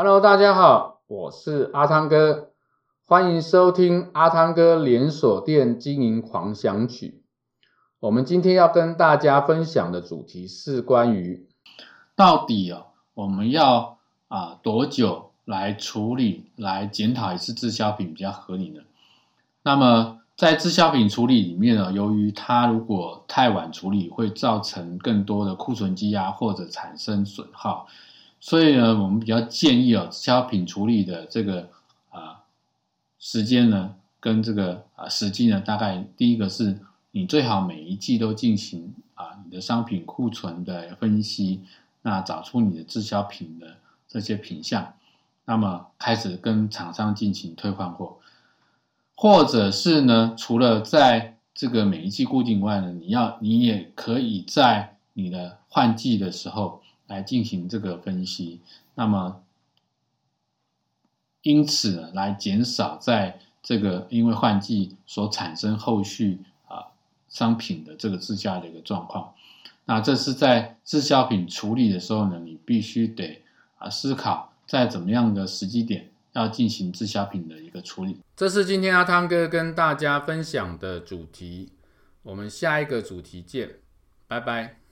Hello，大家好，我是阿汤哥，欢迎收听阿汤哥连锁店经营狂想曲。我们今天要跟大家分享的主题是关于到底哦，我们要啊多久来处理、来检讨一次滞销品比较合理呢？那么在滞销品处理里面呢，由于它如果太晚处理，会造成更多的库存积压或者产生损耗。所以呢，我们比较建议哦，滞销品处理的这个啊时间呢，跟这个啊时机呢，大概第一个是你最好每一季都进行啊你的商品库存的分析，那找出你的滞销品的这些品项，那么开始跟厂商进行退换货，或者是呢，除了在这个每一季固定外呢，你要你也可以在你的换季的时候。来进行这个分析，那么因此，来减少在这个因为换季所产生后续啊商品的这个滞销的一个状况。那这是在滞销品处理的时候呢，你必须得啊思考在怎么样的时机点要进行滞销品的一个处理。这是今天阿汤哥跟大家分享的主题，我们下一个主题见，拜拜。